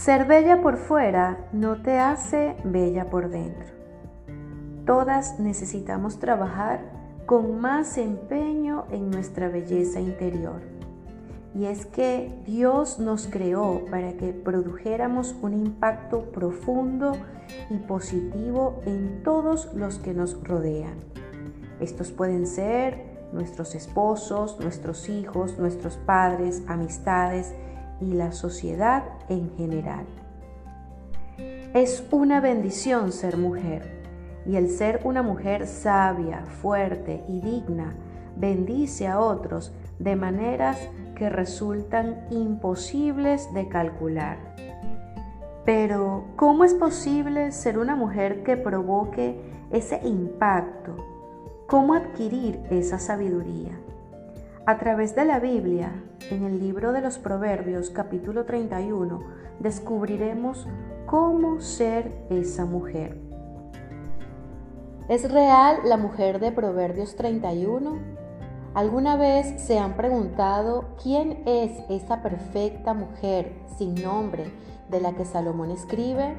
Ser bella por fuera no te hace bella por dentro. Todas necesitamos trabajar con más empeño en nuestra belleza interior. Y es que Dios nos creó para que produjéramos un impacto profundo y positivo en todos los que nos rodean. Estos pueden ser nuestros esposos, nuestros hijos, nuestros padres, amistades y la sociedad en general. Es una bendición ser mujer y el ser una mujer sabia, fuerte y digna bendice a otros de maneras que resultan imposibles de calcular. Pero, ¿cómo es posible ser una mujer que provoque ese impacto? ¿Cómo adquirir esa sabiduría? A través de la Biblia, en el libro de los Proverbios capítulo 31, descubriremos cómo ser esa mujer. ¿Es real la mujer de Proverbios 31? ¿Alguna vez se han preguntado quién es esa perfecta mujer sin nombre de la que Salomón escribe?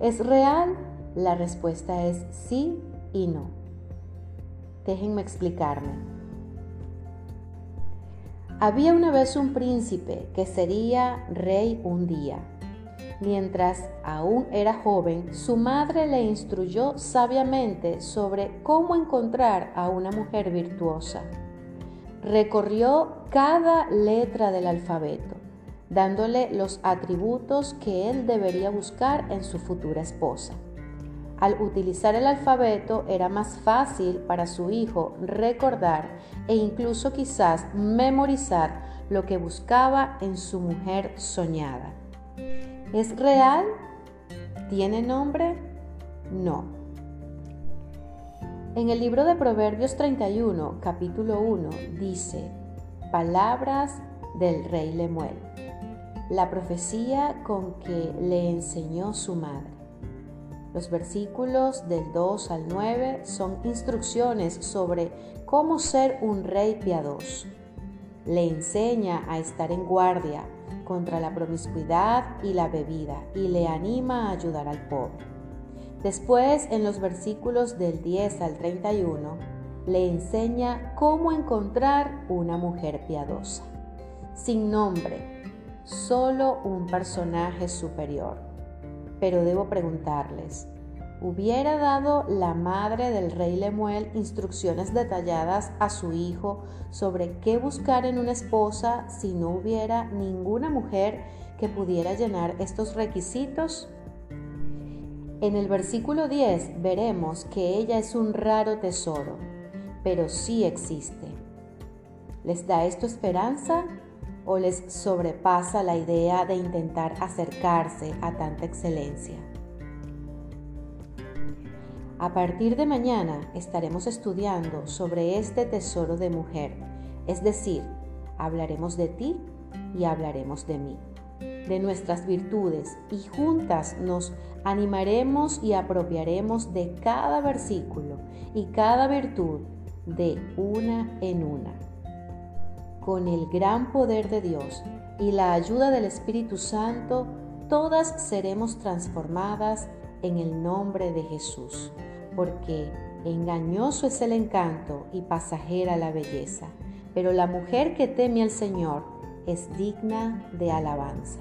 ¿Es real? La respuesta es sí y no. Déjenme explicarme. Había una vez un príncipe que sería rey un día. Mientras aún era joven, su madre le instruyó sabiamente sobre cómo encontrar a una mujer virtuosa. Recorrió cada letra del alfabeto, dándole los atributos que él debería buscar en su futura esposa. Al utilizar el alfabeto era más fácil para su hijo recordar e incluso quizás memorizar lo que buscaba en su mujer soñada. ¿Es real? ¿Tiene nombre? No. En el libro de Proverbios 31, capítulo 1, dice, Palabras del rey Lemuel, la profecía con que le enseñó su madre. Los versículos del 2 al 9 son instrucciones sobre cómo ser un rey piadoso. Le enseña a estar en guardia contra la promiscuidad y la bebida y le anima a ayudar al pobre. Después, en los versículos del 10 al 31, le enseña cómo encontrar una mujer piadosa, sin nombre, solo un personaje superior pero debo preguntarles, ¿hubiera dado la madre del rey Lemuel instrucciones detalladas a su hijo sobre qué buscar en una esposa si no hubiera ninguna mujer que pudiera llenar estos requisitos? En el versículo 10 veremos que ella es un raro tesoro, pero sí existe. ¿Les da esto esperanza? O les sobrepasa la idea de intentar acercarse a tanta excelencia. A partir de mañana estaremos estudiando sobre este tesoro de mujer, es decir, hablaremos de ti y hablaremos de mí, de nuestras virtudes y juntas nos animaremos y apropiaremos de cada versículo y cada virtud de una en una con el gran poder de Dios y la ayuda del Espíritu Santo, todas seremos transformadas en el nombre de Jesús, porque engañoso es el encanto y pasajera la belleza, pero la mujer que teme al Señor es digna de alabanza.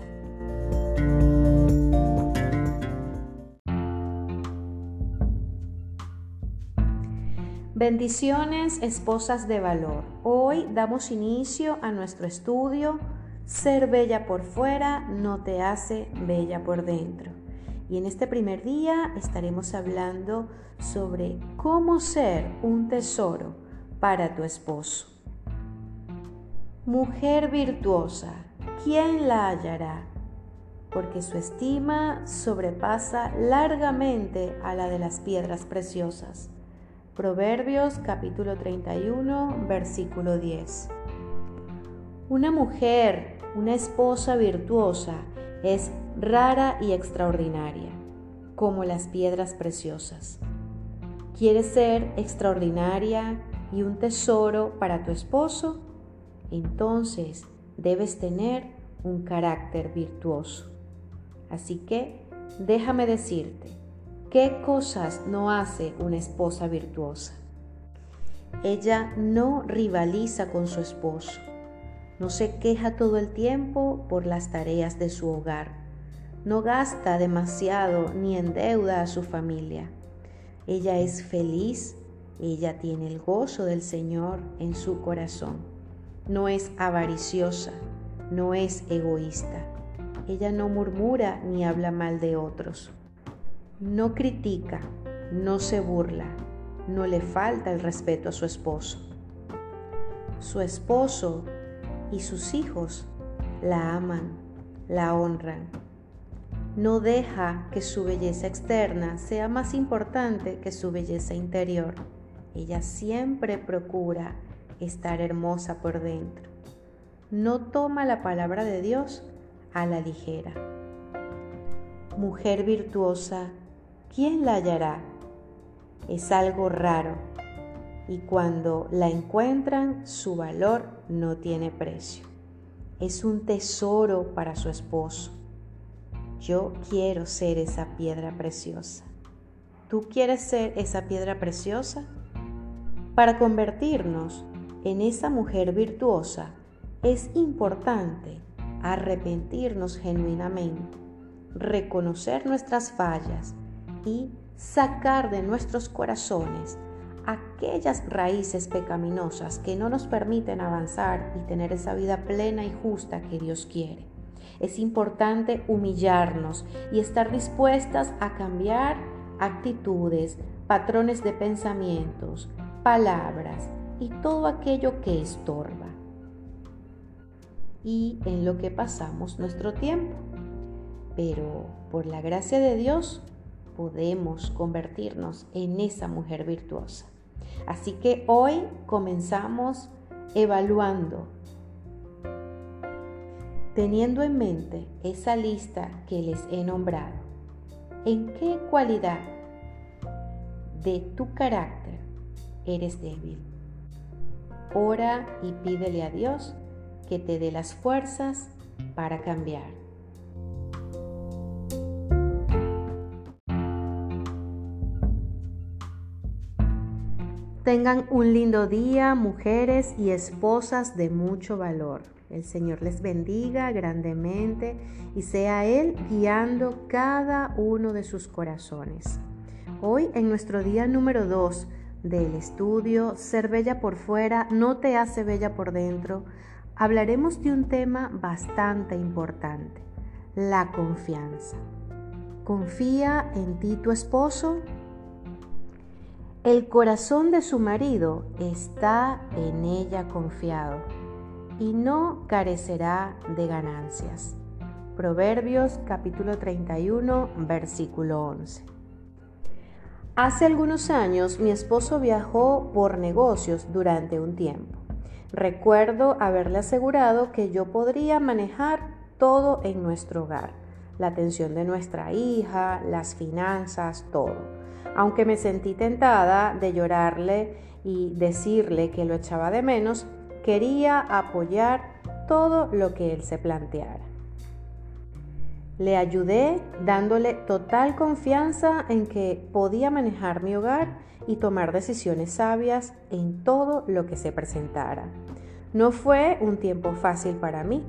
Bendiciones, esposas de valor. Hoy damos inicio a nuestro estudio Ser bella por fuera no te hace bella por dentro. Y en este primer día estaremos hablando sobre cómo ser un tesoro para tu esposo. Mujer virtuosa, ¿quién la hallará? Porque su estima sobrepasa largamente a la de las piedras preciosas. Proverbios capítulo 31, versículo 10. Una mujer, una esposa virtuosa, es rara y extraordinaria, como las piedras preciosas. ¿Quieres ser extraordinaria y un tesoro para tu esposo? Entonces debes tener un carácter virtuoso. Así que déjame decirte, ¿qué cosas no hace una esposa virtuosa? Ella no rivaliza con su esposo, no se queja todo el tiempo por las tareas de su hogar, no gasta demasiado ni endeuda a su familia. Ella es feliz, ella tiene el gozo del Señor en su corazón. No es avariciosa, no es egoísta. Ella no murmura ni habla mal de otros. No critica, no se burla, no le falta el respeto a su esposo. Su esposo y sus hijos la aman, la honran. No deja que su belleza externa sea más importante que su belleza interior. Ella siempre procura estar hermosa por dentro. No toma la palabra de Dios a la ligera. Mujer virtuosa, ¿quién la hallará? Es algo raro y cuando la encuentran su valor no tiene precio. Es un tesoro para su esposo. Yo quiero ser esa piedra preciosa. ¿Tú quieres ser esa piedra preciosa? Para convertirnos en esa mujer virtuosa es importante arrepentirnos genuinamente, reconocer nuestras fallas y sacar de nuestros corazones aquellas raíces pecaminosas que no nos permiten avanzar y tener esa vida plena y justa que Dios quiere. Es importante humillarnos y estar dispuestas a cambiar actitudes, patrones de pensamientos, palabras y todo aquello que estorba. Y en lo que pasamos nuestro tiempo. Pero por la gracia de Dios podemos convertirnos en esa mujer virtuosa. Así que hoy comenzamos evaluando, teniendo en mente esa lista que les he nombrado. ¿En qué cualidad de tu carácter eres débil? Ora y pídele a Dios que te dé las fuerzas para cambiar. Tengan un lindo día, mujeres y esposas de mucho valor. El Señor les bendiga grandemente y sea Él guiando cada uno de sus corazones. Hoy, en nuestro día número 2 del estudio Ser bella por fuera no te hace bella por dentro, hablaremos de un tema bastante importante, la confianza. ¿Confía en ti tu esposo? El corazón de su marido está en ella confiado y no carecerá de ganancias. Proverbios capítulo 31 versículo 11. Hace algunos años mi esposo viajó por negocios durante un tiempo. Recuerdo haberle asegurado que yo podría manejar todo en nuestro hogar, la atención de nuestra hija, las finanzas, todo aunque me sentí tentada de llorarle y decirle que lo echaba de menos, quería apoyar todo lo que él se planteara. Le ayudé dándole total confianza en que podía manejar mi hogar y tomar decisiones sabias en todo lo que se presentara. No fue un tiempo fácil para mí,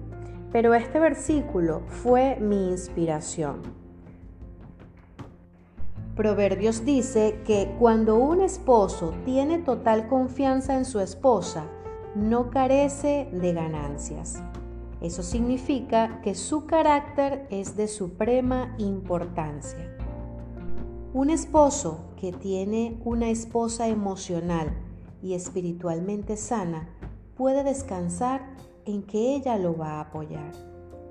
pero este versículo fue mi inspiración. Proverbios dice que cuando un esposo tiene total confianza en su esposa, no carece de ganancias. Eso significa que su carácter es de suprema importancia. Un esposo que tiene una esposa emocional y espiritualmente sana puede descansar en que ella lo va a apoyar.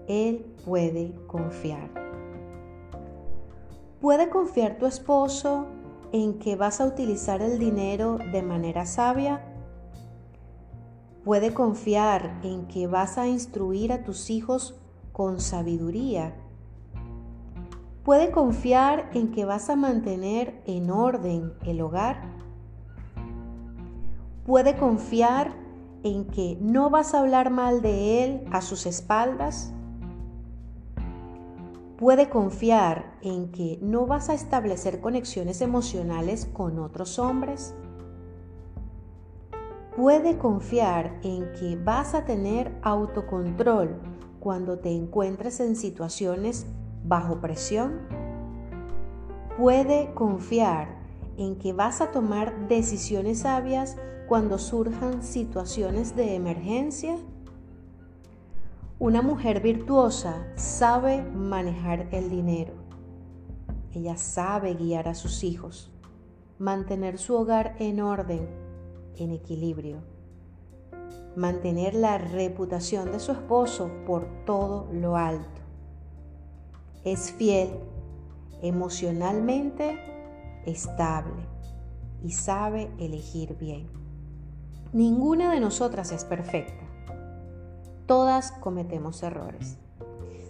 Él puede confiar. ¿Puede confiar tu esposo en que vas a utilizar el dinero de manera sabia? ¿Puede confiar en que vas a instruir a tus hijos con sabiduría? ¿Puede confiar en que vas a mantener en orden el hogar? ¿Puede confiar en que no vas a hablar mal de él a sus espaldas? Puede confiar en que no vas a establecer conexiones emocionales con otros hombres. Puede confiar en que vas a tener autocontrol cuando te encuentres en situaciones bajo presión. Puede confiar en que vas a tomar decisiones sabias cuando surjan situaciones de emergencia. Una mujer virtuosa sabe manejar el dinero. Ella sabe guiar a sus hijos, mantener su hogar en orden, en equilibrio, mantener la reputación de su esposo por todo lo alto. Es fiel, emocionalmente estable y sabe elegir bien. Ninguna de nosotras es perfecta. Todas cometemos errores.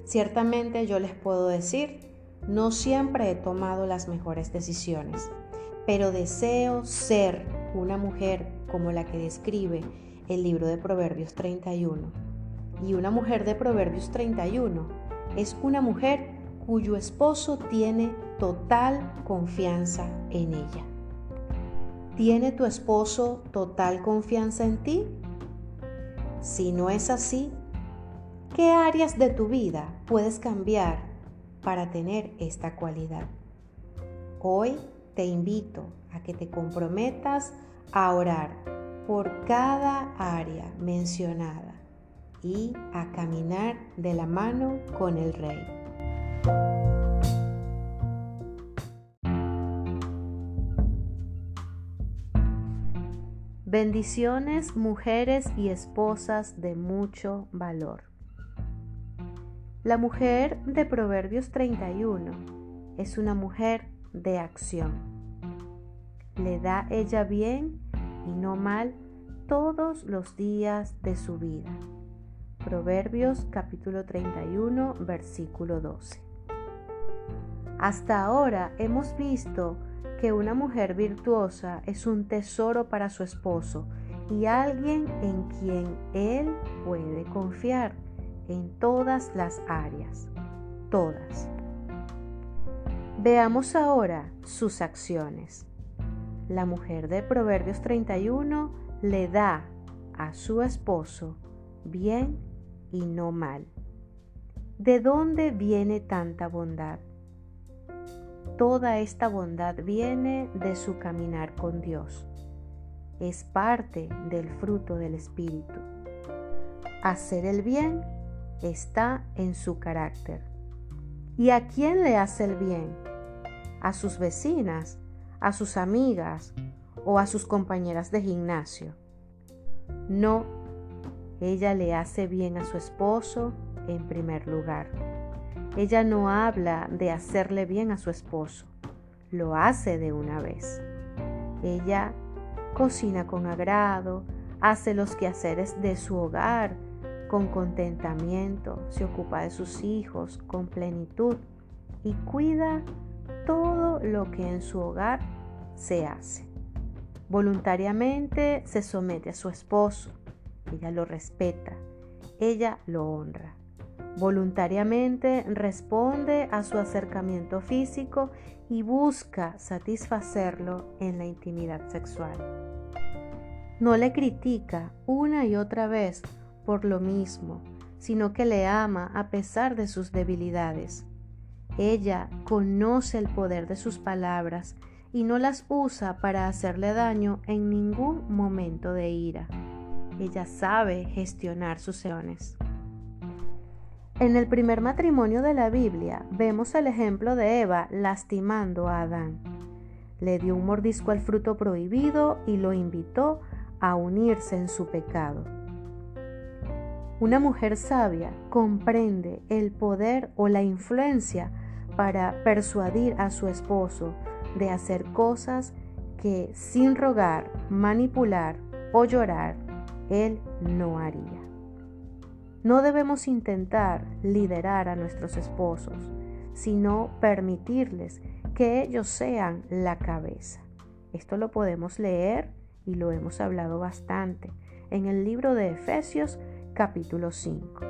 Ciertamente yo les puedo decir, no siempre he tomado las mejores decisiones, pero deseo ser una mujer como la que describe el libro de Proverbios 31. Y una mujer de Proverbios 31 es una mujer cuyo esposo tiene total confianza en ella. ¿Tiene tu esposo total confianza en ti? Si no es así, ¿qué áreas de tu vida puedes cambiar para tener esta cualidad? Hoy te invito a que te comprometas a orar por cada área mencionada y a caminar de la mano con el Rey. Bendiciones, mujeres y esposas de mucho valor. La mujer de Proverbios 31 es una mujer de acción. Le da ella bien y no mal todos los días de su vida. Proverbios capítulo 31 versículo 12. Hasta ahora hemos visto que una mujer virtuosa es un tesoro para su esposo y alguien en quien él puede confiar en todas las áreas, todas. Veamos ahora sus acciones. La mujer de Proverbios 31 le da a su esposo bien y no mal. ¿De dónde viene tanta bondad? Toda esta bondad viene de su caminar con Dios. Es parte del fruto del Espíritu. Hacer el bien está en su carácter. ¿Y a quién le hace el bien? ¿A sus vecinas? ¿A sus amigas? ¿O a sus compañeras de gimnasio? No, ella le hace bien a su esposo en primer lugar. Ella no habla de hacerle bien a su esposo, lo hace de una vez. Ella cocina con agrado, hace los quehaceres de su hogar con contentamiento, se ocupa de sus hijos con plenitud y cuida todo lo que en su hogar se hace. Voluntariamente se somete a su esposo, ella lo respeta, ella lo honra. Voluntariamente responde a su acercamiento físico y busca satisfacerlo en la intimidad sexual. No le critica una y otra vez por lo mismo, sino que le ama a pesar de sus debilidades. Ella conoce el poder de sus palabras y no las usa para hacerle daño en ningún momento de ira. Ella sabe gestionar sus emociones. En el primer matrimonio de la Biblia vemos el ejemplo de Eva lastimando a Adán. Le dio un mordisco al fruto prohibido y lo invitó a unirse en su pecado. Una mujer sabia comprende el poder o la influencia para persuadir a su esposo de hacer cosas que sin rogar, manipular o llorar, él no haría. No debemos intentar liderar a nuestros esposos, sino permitirles que ellos sean la cabeza. Esto lo podemos leer y lo hemos hablado bastante en el libro de Efesios capítulo 5.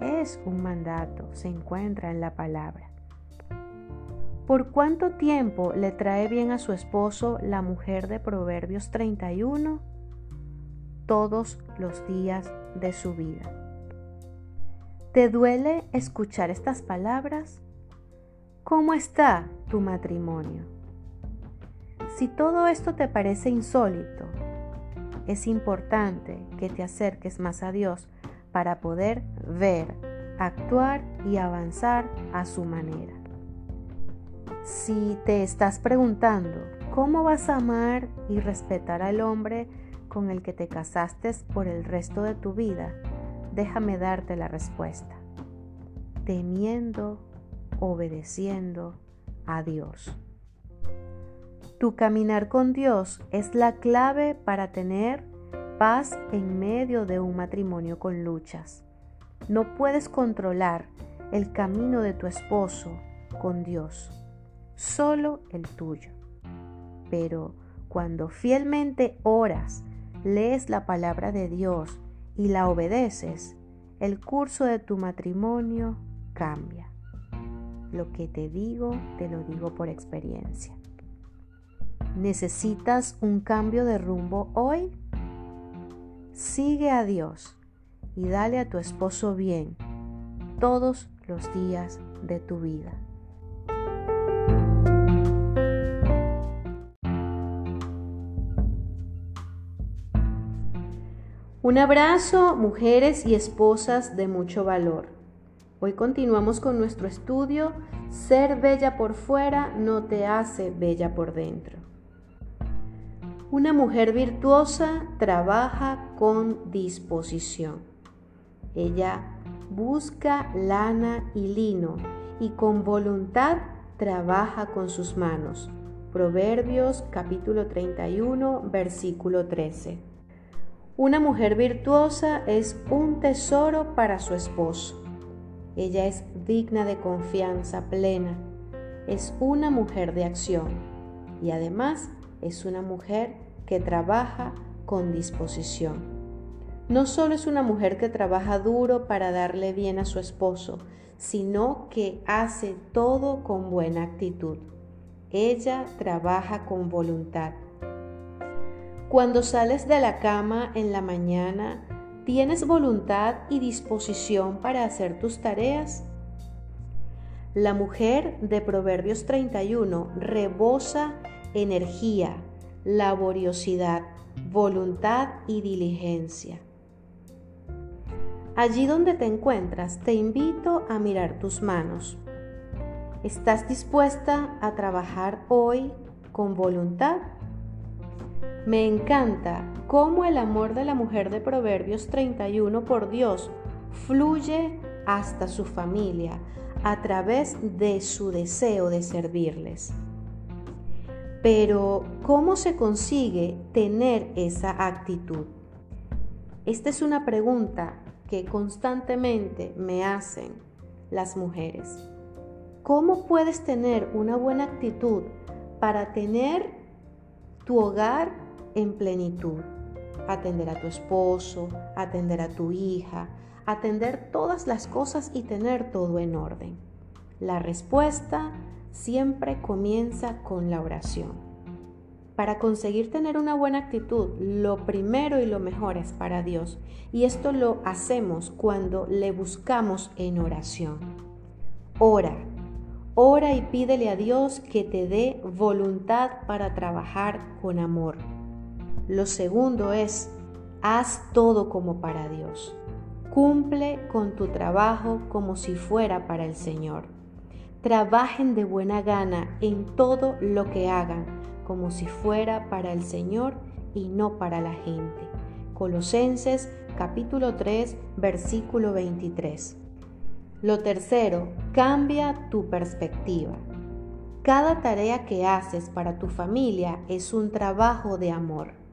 Es un mandato, se encuentra en la palabra. ¿Por cuánto tiempo le trae bien a su esposo la mujer de Proverbios 31? Todos los días de su vida. ¿Te duele escuchar estas palabras? ¿Cómo está tu matrimonio? Si todo esto te parece insólito, es importante que te acerques más a Dios para poder ver, actuar y avanzar a su manera. Si te estás preguntando cómo vas a amar y respetar al hombre con el que te casaste por el resto de tu vida, déjame darte la respuesta. Temiendo, obedeciendo a Dios. Tu caminar con Dios es la clave para tener paz en medio de un matrimonio con luchas. No puedes controlar el camino de tu esposo con Dios solo el tuyo. Pero cuando fielmente oras, lees la palabra de Dios y la obedeces, el curso de tu matrimonio cambia. Lo que te digo, te lo digo por experiencia. ¿Necesitas un cambio de rumbo hoy? Sigue a Dios y dale a tu esposo bien todos los días de tu vida. Un abrazo, mujeres y esposas de mucho valor. Hoy continuamos con nuestro estudio, Ser bella por fuera no te hace bella por dentro. Una mujer virtuosa trabaja con disposición. Ella busca lana y lino y con voluntad trabaja con sus manos. Proverbios capítulo 31, versículo 13. Una mujer virtuosa es un tesoro para su esposo. Ella es digna de confianza plena. Es una mujer de acción y además es una mujer que trabaja con disposición. No solo es una mujer que trabaja duro para darle bien a su esposo, sino que hace todo con buena actitud. Ella trabaja con voluntad cuando sales de la cama en la mañana, ¿tienes voluntad y disposición para hacer tus tareas? La mujer de Proverbios 31 rebosa energía, laboriosidad, voluntad y diligencia. Allí donde te encuentras, te invito a mirar tus manos. ¿Estás dispuesta a trabajar hoy con voluntad? Me encanta cómo el amor de la mujer de Proverbios 31 por Dios fluye hasta su familia a través de su deseo de servirles. Pero, ¿cómo se consigue tener esa actitud? Esta es una pregunta que constantemente me hacen las mujeres. ¿Cómo puedes tener una buena actitud para tener tu hogar en plenitud. Atender a tu esposo, atender a tu hija, atender todas las cosas y tener todo en orden. La respuesta siempre comienza con la oración. Para conseguir tener una buena actitud, lo primero y lo mejor es para Dios. Y esto lo hacemos cuando le buscamos en oración. Ora, ora y pídele a Dios que te dé voluntad para trabajar con amor lo segundo es, haz todo como para Dios. Cumple con tu trabajo como si fuera para el Señor. Trabajen de buena gana en todo lo que hagan, como si fuera para el Señor y no para la gente. Colosenses capítulo 3, versículo 23. Lo tercero, cambia tu perspectiva. Cada tarea que haces para tu familia es un trabajo de amor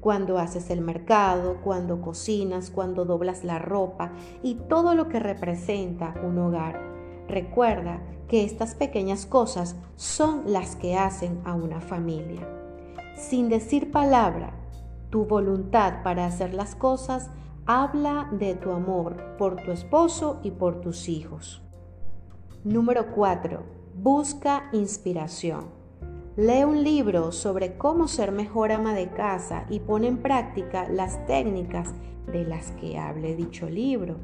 cuando haces el mercado, cuando cocinas, cuando doblas la ropa y todo lo que representa un hogar. Recuerda que estas pequeñas cosas son las que hacen a una familia. Sin decir palabra, tu voluntad para hacer las cosas habla de tu amor por tu esposo y por tus hijos. Número 4. Busca inspiración. Lee un libro sobre cómo ser mejor ama de casa y pone en práctica las técnicas de las que hable dicho libro.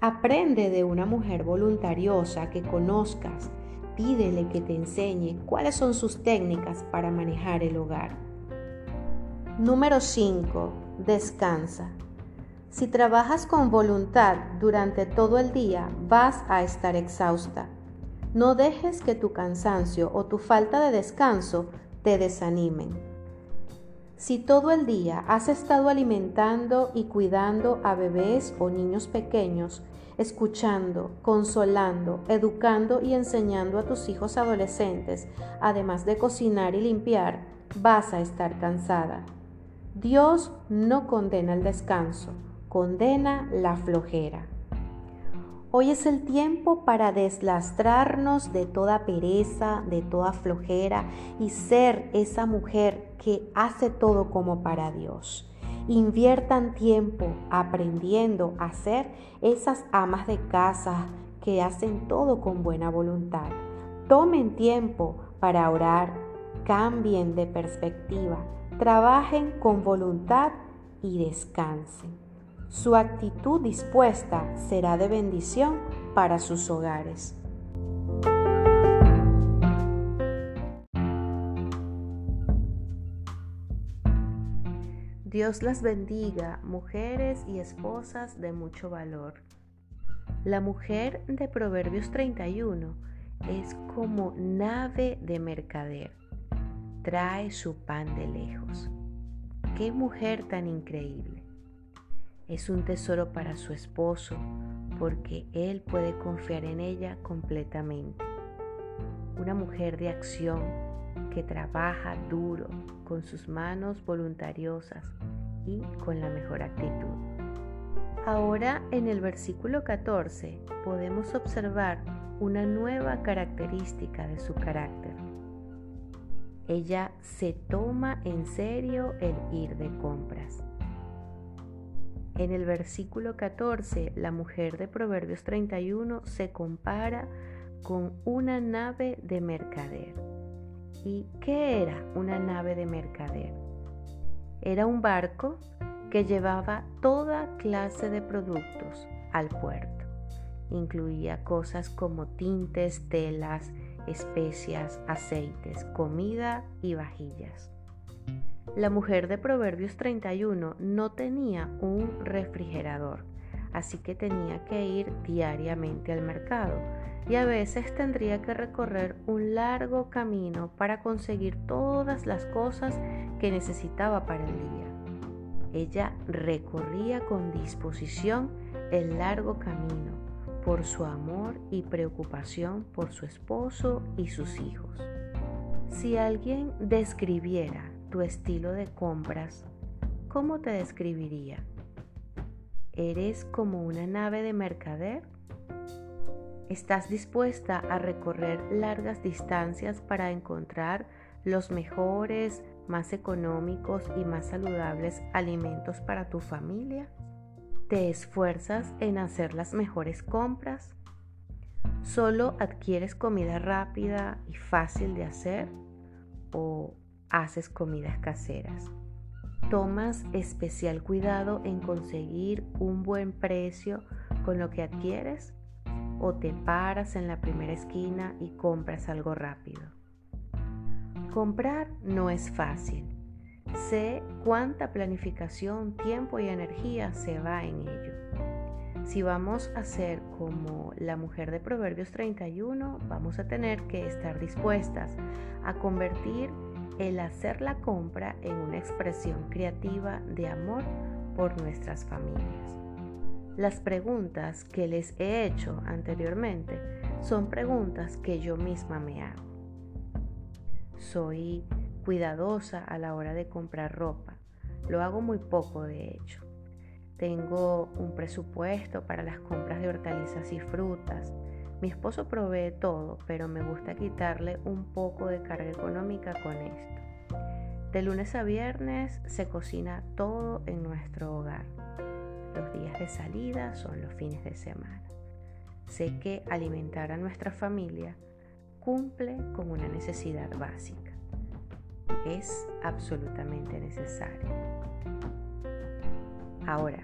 Aprende de una mujer voluntariosa que conozcas. Pídele que te enseñe cuáles son sus técnicas para manejar el hogar. Número 5. Descansa. Si trabajas con voluntad durante todo el día, vas a estar exhausta. No dejes que tu cansancio o tu falta de descanso te desanimen. Si todo el día has estado alimentando y cuidando a bebés o niños pequeños, escuchando, consolando, educando y enseñando a tus hijos adolescentes, además de cocinar y limpiar, vas a estar cansada. Dios no condena el descanso, condena la flojera. Hoy es el tiempo para deslastrarnos de toda pereza, de toda flojera y ser esa mujer que hace todo como para Dios. Inviertan tiempo aprendiendo a ser esas amas de casa que hacen todo con buena voluntad. Tomen tiempo para orar, cambien de perspectiva, trabajen con voluntad y descansen. Su actitud dispuesta será de bendición para sus hogares. Dios las bendiga, mujeres y esposas de mucho valor. La mujer de Proverbios 31 es como nave de mercader. Trae su pan de lejos. Qué mujer tan increíble. Es un tesoro para su esposo porque él puede confiar en ella completamente. Una mujer de acción que trabaja duro con sus manos voluntariosas y con la mejor actitud. Ahora en el versículo 14 podemos observar una nueva característica de su carácter. Ella se toma en serio el ir de compras. En el versículo 14, la mujer de Proverbios 31 se compara con una nave de mercader. ¿Y qué era una nave de mercader? Era un barco que llevaba toda clase de productos al puerto. Incluía cosas como tintes, telas, especias, aceites, comida y vajillas. La mujer de Proverbios 31 no tenía un refrigerador, así que tenía que ir diariamente al mercado y a veces tendría que recorrer un largo camino para conseguir todas las cosas que necesitaba para el día. Ella recorría con disposición el largo camino por su amor y preocupación por su esposo y sus hijos. Si alguien describiera tu estilo de compras, ¿cómo te describiría? ¿Eres como una nave de mercader? ¿Estás dispuesta a recorrer largas distancias para encontrar los mejores, más económicos y más saludables alimentos para tu familia? ¿Te esfuerzas en hacer las mejores compras? ¿Solo adquieres comida rápida y fácil de hacer? ¿O haces comidas caseras. Tomas especial cuidado en conseguir un buen precio con lo que adquieres o te paras en la primera esquina y compras algo rápido. Comprar no es fácil. Sé cuánta planificación, tiempo y energía se va en ello. Si vamos a ser como la mujer de Proverbios 31, vamos a tener que estar dispuestas a convertir el hacer la compra en una expresión creativa de amor por nuestras familias. Las preguntas que les he hecho anteriormente son preguntas que yo misma me hago. Soy cuidadosa a la hora de comprar ropa. Lo hago muy poco de hecho. Tengo un presupuesto para las compras de hortalizas y frutas. Mi esposo provee todo, pero me gusta quitarle un poco de carga económica con esto. De lunes a viernes se cocina todo en nuestro hogar. Los días de salida son los fines de semana. Sé que alimentar a nuestra familia cumple con una necesidad básica. Es absolutamente necesario. Ahora,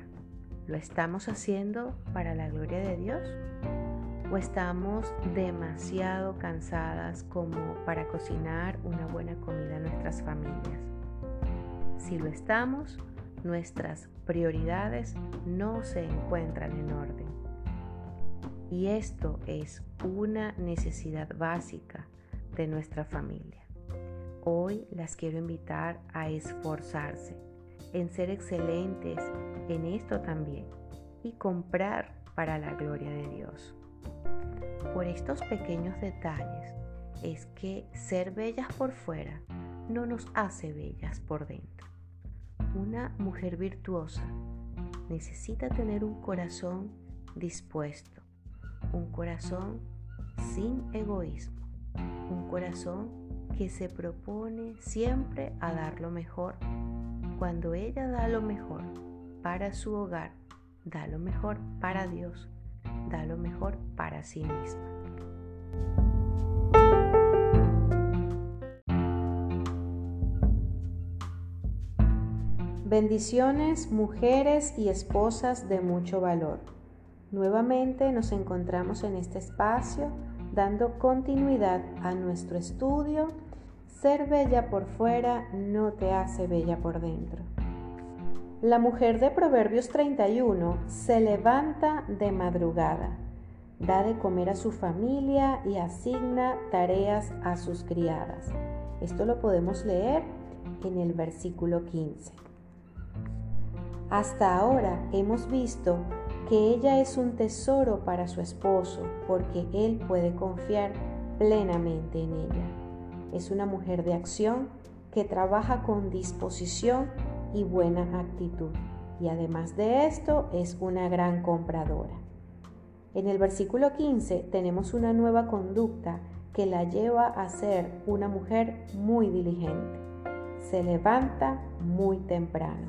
¿lo estamos haciendo para la gloria de Dios? ¿O estamos demasiado cansadas como para cocinar una buena comida a nuestras familias? Si lo estamos, nuestras prioridades no se encuentran en orden. Y esto es una necesidad básica de nuestra familia. Hoy las quiero invitar a esforzarse en ser excelentes en esto también y comprar para la gloria de Dios. Por estos pequeños detalles es que ser bellas por fuera no nos hace bellas por dentro. Una mujer virtuosa necesita tener un corazón dispuesto, un corazón sin egoísmo, un corazón que se propone siempre a dar lo mejor. Cuando ella da lo mejor para su hogar, da lo mejor para Dios, lo mejor para sí misma. Bendiciones, mujeres y esposas de mucho valor. Nuevamente nos encontramos en este espacio dando continuidad a nuestro estudio. Ser bella por fuera no te hace bella por dentro. La mujer de Proverbios 31 se levanta de madrugada, da de comer a su familia y asigna tareas a sus criadas. Esto lo podemos leer en el versículo 15. Hasta ahora hemos visto que ella es un tesoro para su esposo porque él puede confiar plenamente en ella. Es una mujer de acción que trabaja con disposición y buena actitud. Y además de esto es una gran compradora. En el versículo 15 tenemos una nueva conducta que la lleva a ser una mujer muy diligente. Se levanta muy temprano.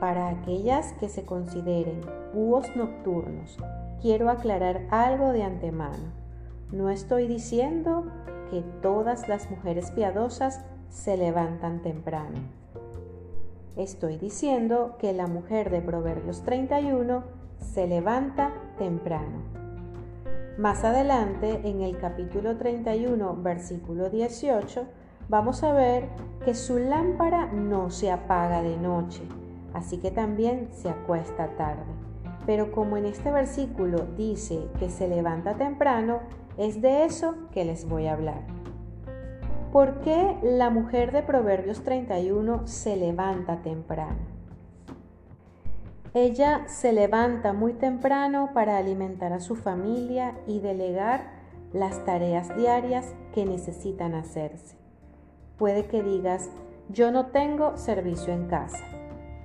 Para aquellas que se consideren búhos nocturnos, quiero aclarar algo de antemano. No estoy diciendo que todas las mujeres piadosas se levantan temprano. Estoy diciendo que la mujer de Proverbios 31 se levanta temprano. Más adelante, en el capítulo 31, versículo 18, vamos a ver que su lámpara no se apaga de noche así que también se acuesta tarde. Pero como en este versículo dice que se levanta temprano, es de eso que les voy a hablar. ¿Por qué la mujer de Proverbios 31 se levanta temprano? Ella se levanta muy temprano para alimentar a su familia y delegar las tareas diarias que necesitan hacerse. Puede que digas, yo no tengo servicio en casa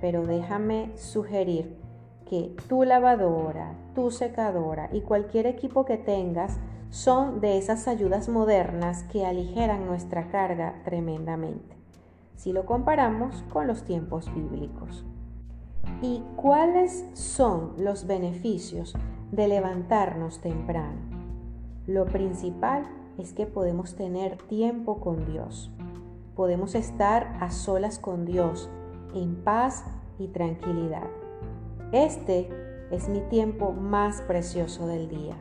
pero déjame sugerir que tu lavadora, tu secadora y cualquier equipo que tengas son de esas ayudas modernas que aligeran nuestra carga tremendamente, si lo comparamos con los tiempos bíblicos. ¿Y cuáles son los beneficios de levantarnos temprano? Lo principal es que podemos tener tiempo con Dios. Podemos estar a solas con Dios en paz y tranquilidad. Este es mi tiempo más precioso del día.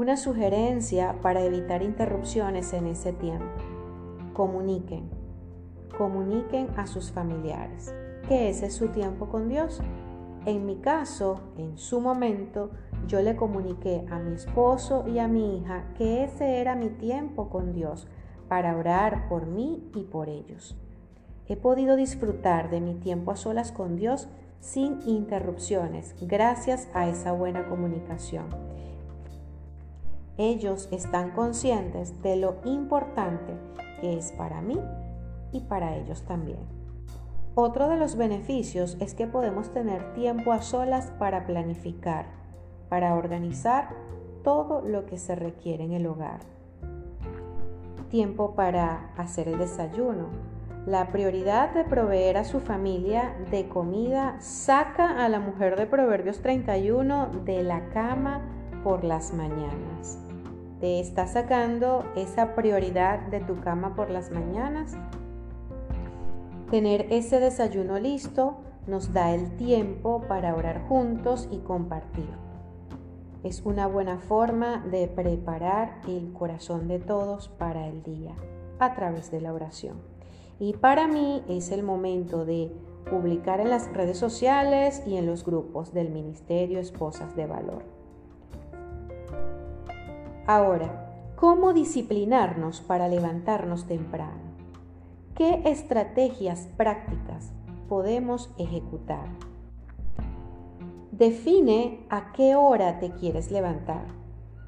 Una sugerencia para evitar interrupciones en ese tiempo. Comuniquen. Comuniquen a sus familiares que ese es su tiempo con Dios. En mi caso, en su momento, yo le comuniqué a mi esposo y a mi hija que ese era mi tiempo con Dios para orar por mí y por ellos. He podido disfrutar de mi tiempo a solas con Dios sin interrupciones gracias a esa buena comunicación. Ellos están conscientes de lo importante que es para mí y para ellos también. Otro de los beneficios es que podemos tener tiempo a solas para planificar, para organizar todo lo que se requiere en el hogar. Tiempo para hacer el desayuno, la prioridad de proveer a su familia de comida saca a la mujer de Proverbios 31 de la cama por las mañanas. ¿Te está sacando esa prioridad de tu cama por las mañanas? Tener ese desayuno listo nos da el tiempo para orar juntos y compartir. Es una buena forma de preparar el corazón de todos para el día a través de la oración. Y para mí es el momento de publicar en las redes sociales y en los grupos del Ministerio Esposas de Valor. Ahora, ¿cómo disciplinarnos para levantarnos temprano? ¿Qué estrategias prácticas podemos ejecutar? Define a qué hora te quieres levantar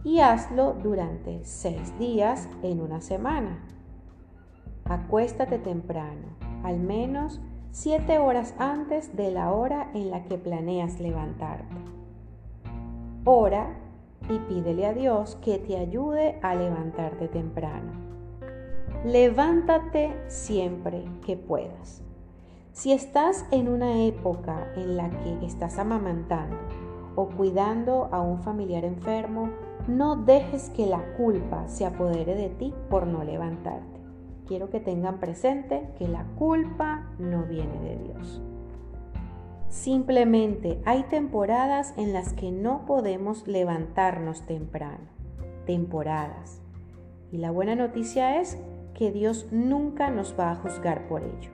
y hazlo durante seis días en una semana. Acuéstate temprano, al menos siete horas antes de la hora en la que planeas levantarte. Ora y pídele a Dios que te ayude a levantarte temprano. Levántate siempre que puedas. Si estás en una época en la que estás amamantando o cuidando a un familiar enfermo, no dejes que la culpa se apodere de ti por no levantarte. Quiero que tengan presente que la culpa no viene de Dios. Simplemente hay temporadas en las que no podemos levantarnos temprano. Temporadas. Y la buena noticia es que Dios nunca nos va a juzgar por ello.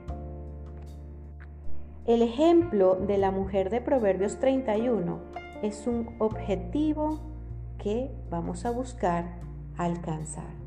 El ejemplo de la mujer de Proverbios 31 es un objetivo que vamos a buscar alcanzar.